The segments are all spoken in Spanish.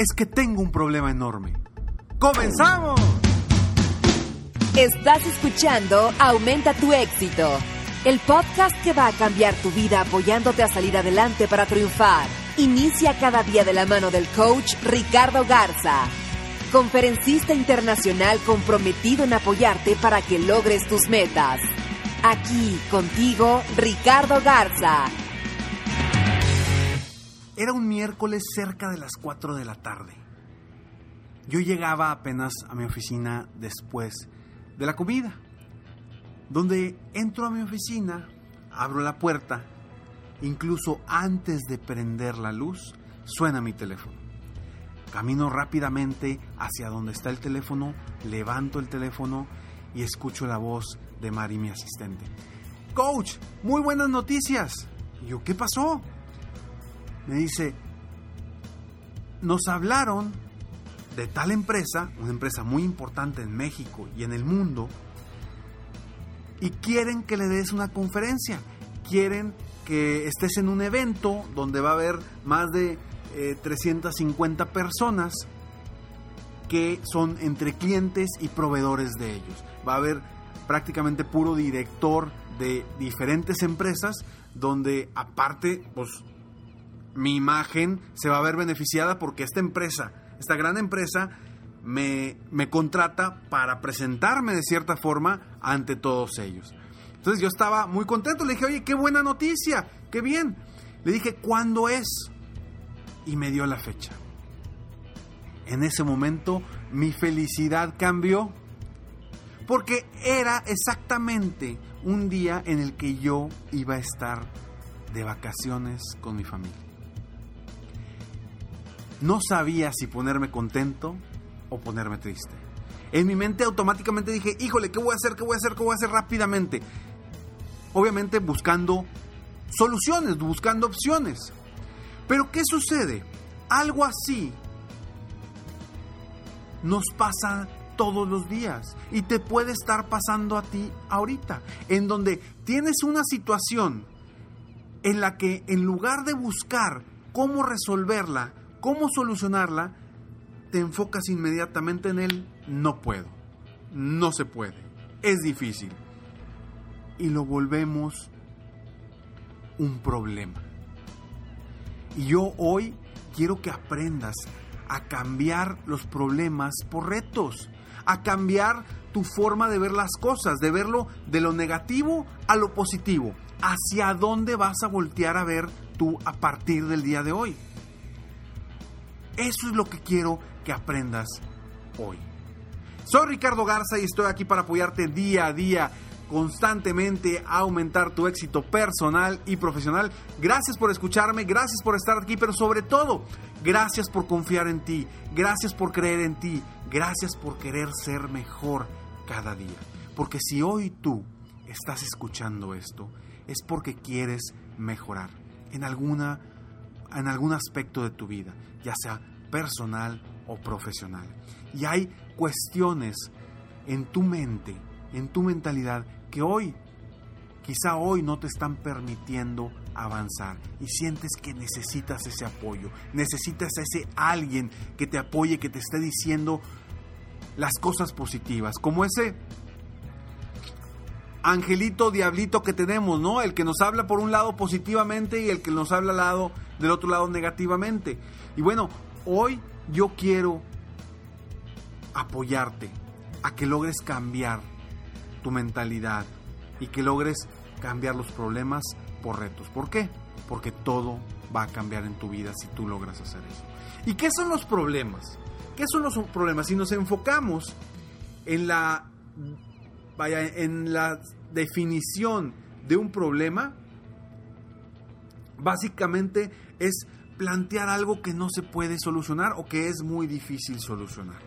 Es que tengo un problema enorme. ¡Comenzamos! Estás escuchando Aumenta tu éxito, el podcast que va a cambiar tu vida apoyándote a salir adelante para triunfar. Inicia cada día de la mano del coach Ricardo Garza, conferencista internacional comprometido en apoyarte para que logres tus metas. Aquí contigo, Ricardo Garza. Era un miércoles cerca de las 4 de la tarde. Yo llegaba apenas a mi oficina después de la comida, donde entro a mi oficina, abro la puerta, incluso antes de prender la luz, suena mi teléfono. Camino rápidamente hacia donde está el teléfono, levanto el teléfono y escucho la voz de Mari, mi asistente. Coach, muy buenas noticias. Yo, ¿qué pasó? Me dice, nos hablaron de tal empresa, una empresa muy importante en México y en el mundo, y quieren que le des una conferencia, quieren que estés en un evento donde va a haber más de eh, 350 personas que son entre clientes y proveedores de ellos. Va a haber prácticamente puro director de diferentes empresas donde aparte, pues mi imagen se va a ver beneficiada porque esta empresa, esta gran empresa, me, me, contrata para presentarme de cierta forma ante todos ellos. Entonces yo estaba muy contento, le dije, oye, qué buena noticia, qué bien. Le dije, ¿cuándo es? Y me dio la fecha. En ese momento mi felicidad cambió porque era exactamente un día en el que yo iba a estar de vacaciones con mi familia. No sabía si ponerme contento o ponerme triste. En mi mente automáticamente dije, híjole, ¿qué voy a hacer? ¿Qué voy a hacer? ¿Qué voy a hacer rápidamente? Obviamente buscando soluciones, buscando opciones. Pero ¿qué sucede? Algo así nos pasa todos los días y te puede estar pasando a ti ahorita, en donde tienes una situación en la que en lugar de buscar cómo resolverla, cómo solucionarla, te enfocas inmediatamente en el no puedo, no se puede, es difícil. Y lo volvemos un problema. Y yo hoy quiero que aprendas a cambiar los problemas por retos, a cambiar tu forma de ver las cosas, de verlo de lo negativo a lo positivo. ¿Hacia dónde vas a voltear a ver tú a partir del día de hoy? Eso es lo que quiero que aprendas hoy. Soy Ricardo Garza y estoy aquí para apoyarte día a día, constantemente a aumentar tu éxito personal y profesional. Gracias por escucharme, gracias por estar aquí, pero sobre todo, gracias por confiar en ti, gracias por creer en ti, gracias por querer ser mejor cada día. Porque si hoy tú estás escuchando esto, es porque quieres mejorar en alguna en algún aspecto de tu vida, ya sea personal o profesional. Y hay cuestiones en tu mente, en tu mentalidad, que hoy, quizá hoy no te están permitiendo avanzar y sientes que necesitas ese apoyo, necesitas ese alguien que te apoye, que te esté diciendo las cosas positivas, como ese angelito, diablito que tenemos, ¿no? El que nos habla por un lado positivamente y el que nos habla al lado, del otro lado negativamente. Y bueno, hoy yo quiero apoyarte a que logres cambiar tu mentalidad y que logres cambiar los problemas por retos. ¿Por qué? Porque todo va a cambiar en tu vida si tú logras hacer eso. ¿Y qué son los problemas? ¿Qué son los problemas? Si nos enfocamos en la vaya en la definición de un problema, básicamente es plantear algo que no se puede solucionar o que es muy difícil solucionar.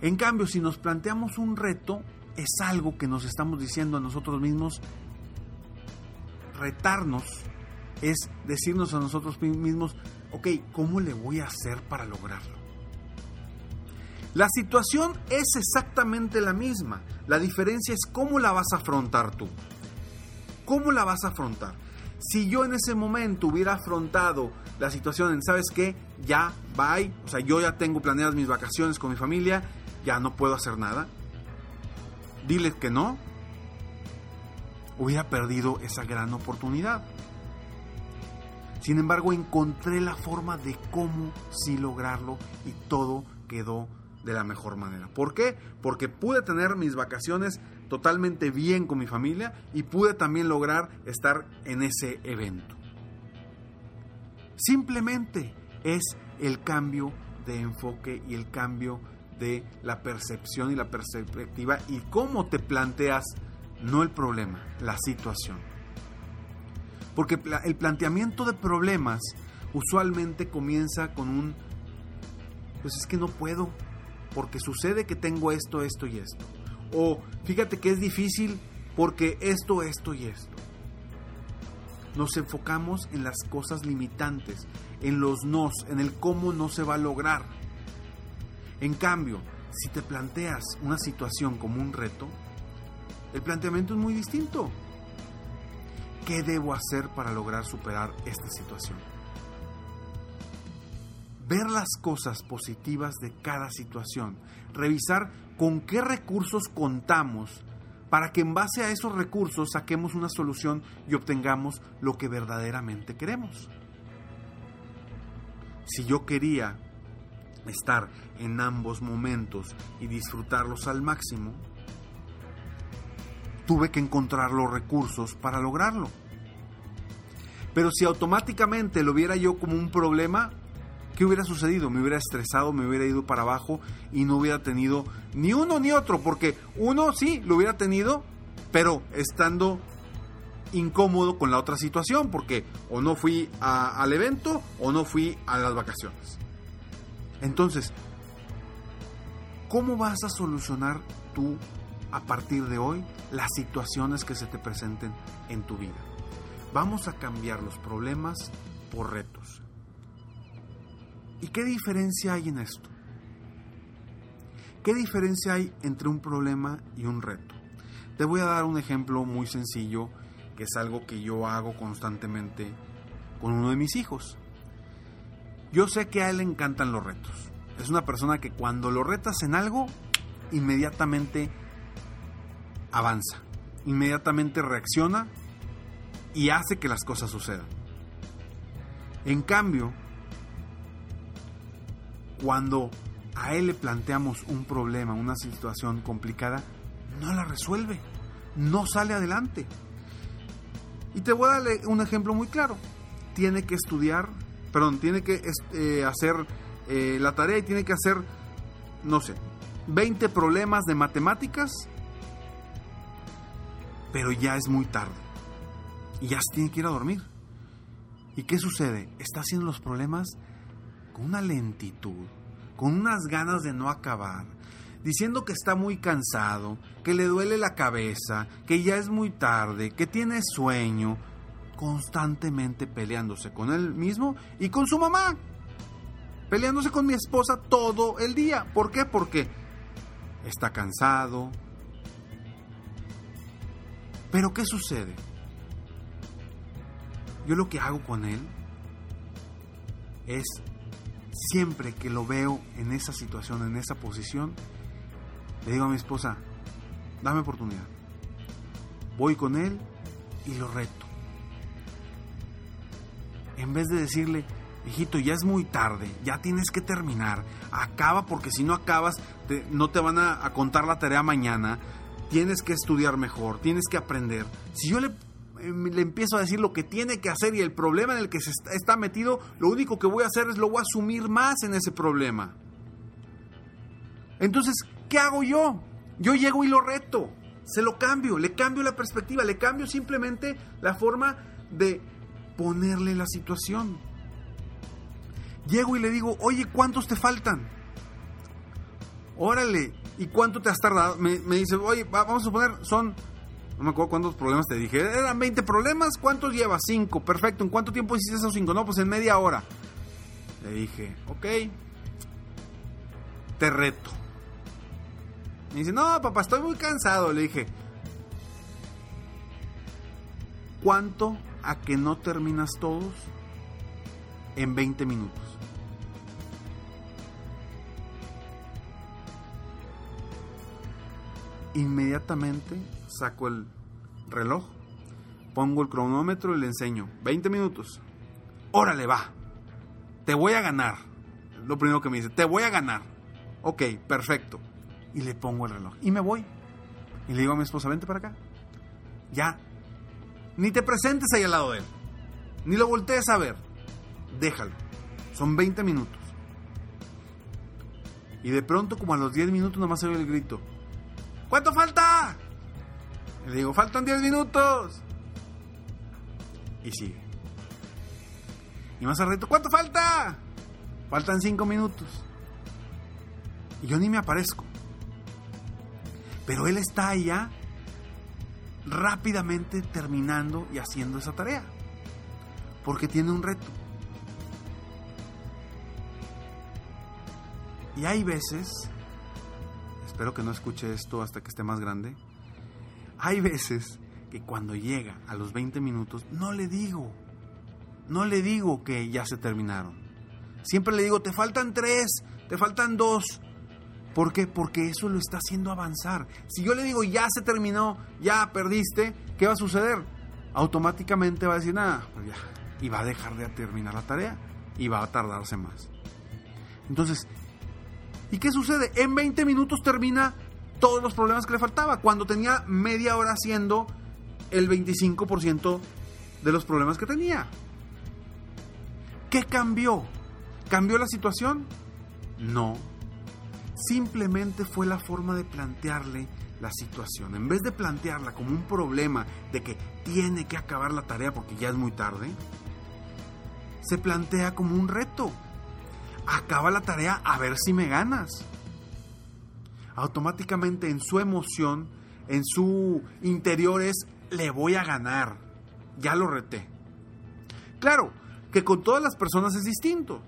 En cambio, si nos planteamos un reto, es algo que nos estamos diciendo a nosotros mismos, retarnos es decirnos a nosotros mismos, ok, ¿cómo le voy a hacer para lograrlo? La situación es exactamente la misma. La diferencia es cómo la vas a afrontar tú. ¿Cómo la vas a afrontar? Si yo en ese momento hubiera afrontado la situación en, ¿sabes qué? Ya, bye. O sea, yo ya tengo planeadas mis vacaciones con mi familia, ya no puedo hacer nada. Dile que no. Hubiera perdido esa gran oportunidad. Sin embargo, encontré la forma de cómo sí lograrlo y todo quedó de la mejor manera. ¿Por qué? Porque pude tener mis vacaciones totalmente bien con mi familia y pude también lograr estar en ese evento. Simplemente es el cambio de enfoque y el cambio de la percepción y la perspectiva y cómo te planteas no el problema, la situación. Porque el planteamiento de problemas usualmente comienza con un, pues es que no puedo, porque sucede que tengo esto, esto y esto. O fíjate que es difícil porque esto, esto y esto. Nos enfocamos en las cosas limitantes, en los nos, en el cómo no se va a lograr. En cambio, si te planteas una situación como un reto, el planteamiento es muy distinto. ¿Qué debo hacer para lograr superar esta situación? Ver las cosas positivas de cada situación, revisar con qué recursos contamos para que en base a esos recursos saquemos una solución y obtengamos lo que verdaderamente queremos. Si yo quería estar en ambos momentos y disfrutarlos al máximo, tuve que encontrar los recursos para lograrlo. Pero si automáticamente lo viera yo como un problema, ¿qué hubiera sucedido? Me hubiera estresado, me hubiera ido para abajo y no hubiera tenido ni uno ni otro, porque uno sí lo hubiera tenido, pero estando incómodo con la otra situación, porque o no fui al evento o no fui a las vacaciones. Entonces, ¿cómo vas a solucionar tú a partir de hoy las situaciones que se te presenten en tu vida? Vamos a cambiar los problemas por retos. ¿Y qué diferencia hay en esto? ¿Qué diferencia hay entre un problema y un reto? Te voy a dar un ejemplo muy sencillo, que es algo que yo hago constantemente con uno de mis hijos. Yo sé que a él le encantan los retos. Es una persona que cuando lo retas en algo, inmediatamente avanza, inmediatamente reacciona y hace que las cosas sucedan. En cambio, cuando a él le planteamos un problema, una situación complicada, no la resuelve, no sale adelante. Y te voy a dar un ejemplo muy claro. Tiene que estudiar, perdón, tiene que eh, hacer eh, la tarea y tiene que hacer, no sé, 20 problemas de matemáticas, pero ya es muy tarde. Y ya se tiene que ir a dormir. ¿Y qué sucede? Está haciendo los problemas con una lentitud, con unas ganas de no acabar, diciendo que está muy cansado, que le duele la cabeza, que ya es muy tarde, que tiene sueño, constantemente peleándose con él mismo y con su mamá. Peleándose con mi esposa todo el día. ¿Por qué? Porque está cansado. Pero ¿qué sucede? Yo lo que hago con él es siempre que lo veo en esa situación, en esa posición, le digo a mi esposa, dame oportunidad. Voy con él y lo reto. En vez de decirle, hijito, ya es muy tarde, ya tienes que terminar, acaba porque si no acabas no te van a, contar la tarea mañana, tienes que estudiar mejor, tienes que aprender. Si yo le, le empiezo a decir lo que tiene que hacer y el problema en el que se está metido, lo único que voy a hacer es lo voy a asumir más en ese problema. Entonces, ¿qué hago yo? Yo llego y lo reto, se lo cambio, le cambio la perspectiva, le cambio simplemente la forma de ponerle la situación. Llego y le digo, oye, ¿cuántos te faltan? Órale, ¿y cuánto te has tardado? Me, dice, oye, vamos a suponer, son, no me acuerdo cuántos problemas te dije, eran 20 problemas, ¿cuántos llevas? 5, perfecto, ¿en cuánto tiempo hiciste esos 5? No, pues en media hora. Le dije, ok, te reto. Me dice, no, papá, estoy muy cansado. Le dije, ¿cuánto a que no terminas todos en 20 minutos? Inmediatamente saco el reloj, pongo el cronómetro y le enseño. 20 minutos. Órale, va. Te voy a ganar. Lo primero que me dice, te voy a ganar. Ok, perfecto y le pongo el reloj. Y me voy. Y le digo a mi esposa, vente para acá. Ya. Ni te presentes ahí al lado de él. Ni lo voltees a ver. Déjalo. Son 20 minutos. Y de pronto, como a los 10 minutos, nomás se oye el grito. ¿Cuánto falta? Le digo, faltan 10 minutos. Y sigue. Y más al reto, ¿cuánto falta? Faltan 5 minutos. Y yo ni me aparezco. Pero él está allá rápidamente terminando y haciendo esa tarea. Porque tiene un reto. Y hay veces, espero que no escuche esto hasta que esté más grande, hay veces que cuando llega a los 20 minutos no le digo, no le digo que ya se terminaron. Siempre le digo, te faltan tres, te faltan dos, ¿Por qué? Porque eso lo está haciendo avanzar. Si yo le digo, ya se terminó, ya perdiste, ¿qué va a suceder? Automáticamente va a decir, nada, pues ya. Y va a dejar de terminar la tarea y va a tardarse más. Entonces, ¿y qué sucede? En 20 minutos termina todos los problemas que le faltaba, cuando tenía media hora haciendo el 25% de los problemas que tenía. ¿Qué cambió? ¿Cambió la situación? No, simplemente fue la forma de plantearle la situación. En vez de plantearla como un problema de que tiene que acabar la tarea porque ya es muy tarde, se plantea como un reto. Acaba la tarea a ver si me ganas. Automáticamente en su emoción, en su interior es, le voy a ganar. Ya lo reté. Claro, que con todas las personas es distinto.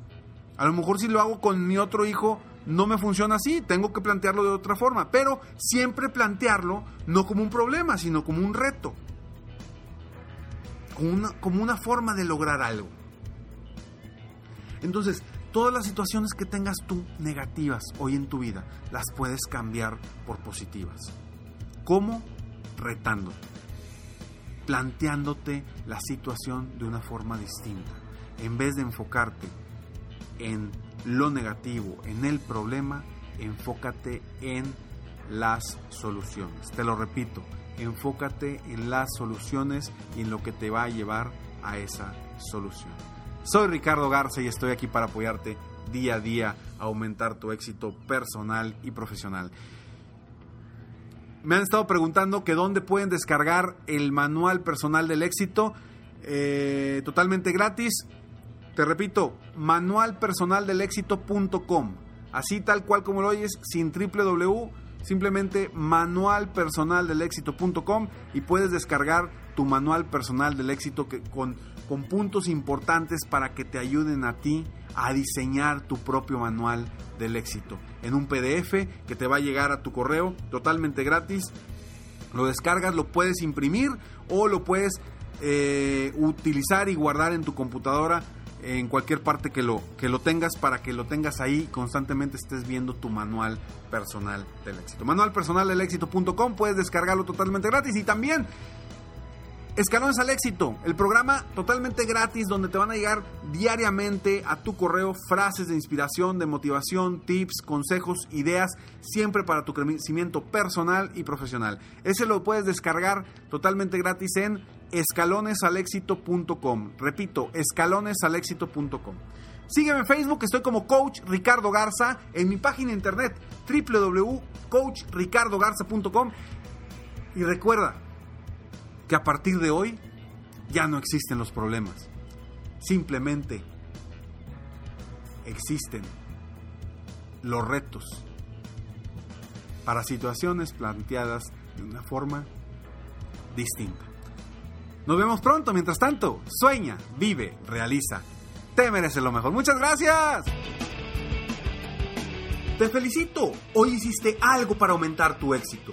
A lo mejor si lo hago con mi otro hijo, no me funciona así, tengo que plantearlo de otra forma, pero siempre plantearlo no como un problema, sino como un reto, como una, como una forma de lograr algo. Entonces, todas las situaciones que tengas tú negativas hoy en tu vida, las puedes cambiar por positivas. ¿Cómo? Retándote, planteándote la situación de una forma distinta, en vez de enfocarte en lo negativo, en el problema, enfócate en las soluciones. Te lo repito, enfócate en las soluciones y en lo que te va a llevar a esa solución. Soy Ricardo Garza y estoy aquí para apoyarte día a día a aumentar tu éxito personal y profesional. Me han estado preguntando que dónde pueden descargar el manual personal del éxito eh, totalmente gratis. Te repito, manualpersonaldelexito.com. Así tal cual como lo oyes, sin www, simplemente manualpersonaldelexito.com y puedes descargar tu manual personal del éxito que, con, con puntos importantes para que te ayuden a ti a diseñar tu propio manual del éxito. En un PDF que te va a llegar a tu correo totalmente gratis. Lo descargas, lo puedes imprimir o lo puedes eh, utilizar y guardar en tu computadora en cualquier parte que lo, que lo tengas para que lo tengas ahí constantemente estés viendo tu manual personal del éxito. Manual personal del éxito.com puedes descargarlo totalmente gratis y también Escalones al éxito, el programa totalmente gratis donde te van a llegar diariamente a tu correo frases de inspiración, de motivación, tips, consejos, ideas, siempre para tu crecimiento personal y profesional. Ese lo puedes descargar totalmente gratis en escalonesalexito.com. Repito, escalonesalexito.com. Sígueme en Facebook, estoy como Coach Ricardo Garza, en mi página internet www.coachricardogarza.com. Y recuerda, que a partir de hoy ya no existen los problemas. Simplemente existen los retos para situaciones planteadas de una forma distinta. Nos vemos pronto, mientras tanto, sueña, vive, realiza. Te mereces lo mejor. Muchas gracias. Te felicito. Hoy hiciste algo para aumentar tu éxito.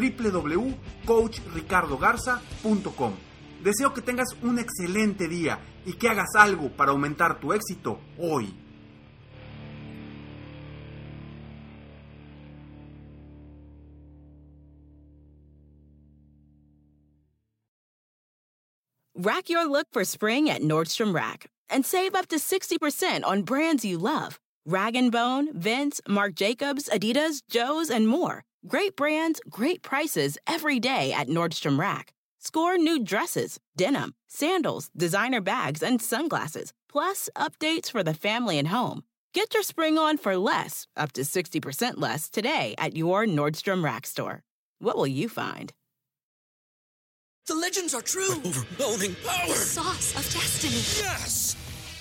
www.coachricardogarza.com. Deseo que tengas un excelente día y que hagas algo para aumentar tu éxito hoy. Rack your look for spring at Nordstrom Rack and save up to 60% on brands you love. Rag & Bone, Vince, Marc Jacobs, Adidas, Joe's, and more. Great brands, great prices every day at Nordstrom Rack. Score new dresses, denim, sandals, designer bags, and sunglasses, plus updates for the family and home. Get your spring on for less, up to 60% less, today at your Nordstrom Rack store. What will you find? The legends are true. overwhelming power! The sauce of destiny. Yes!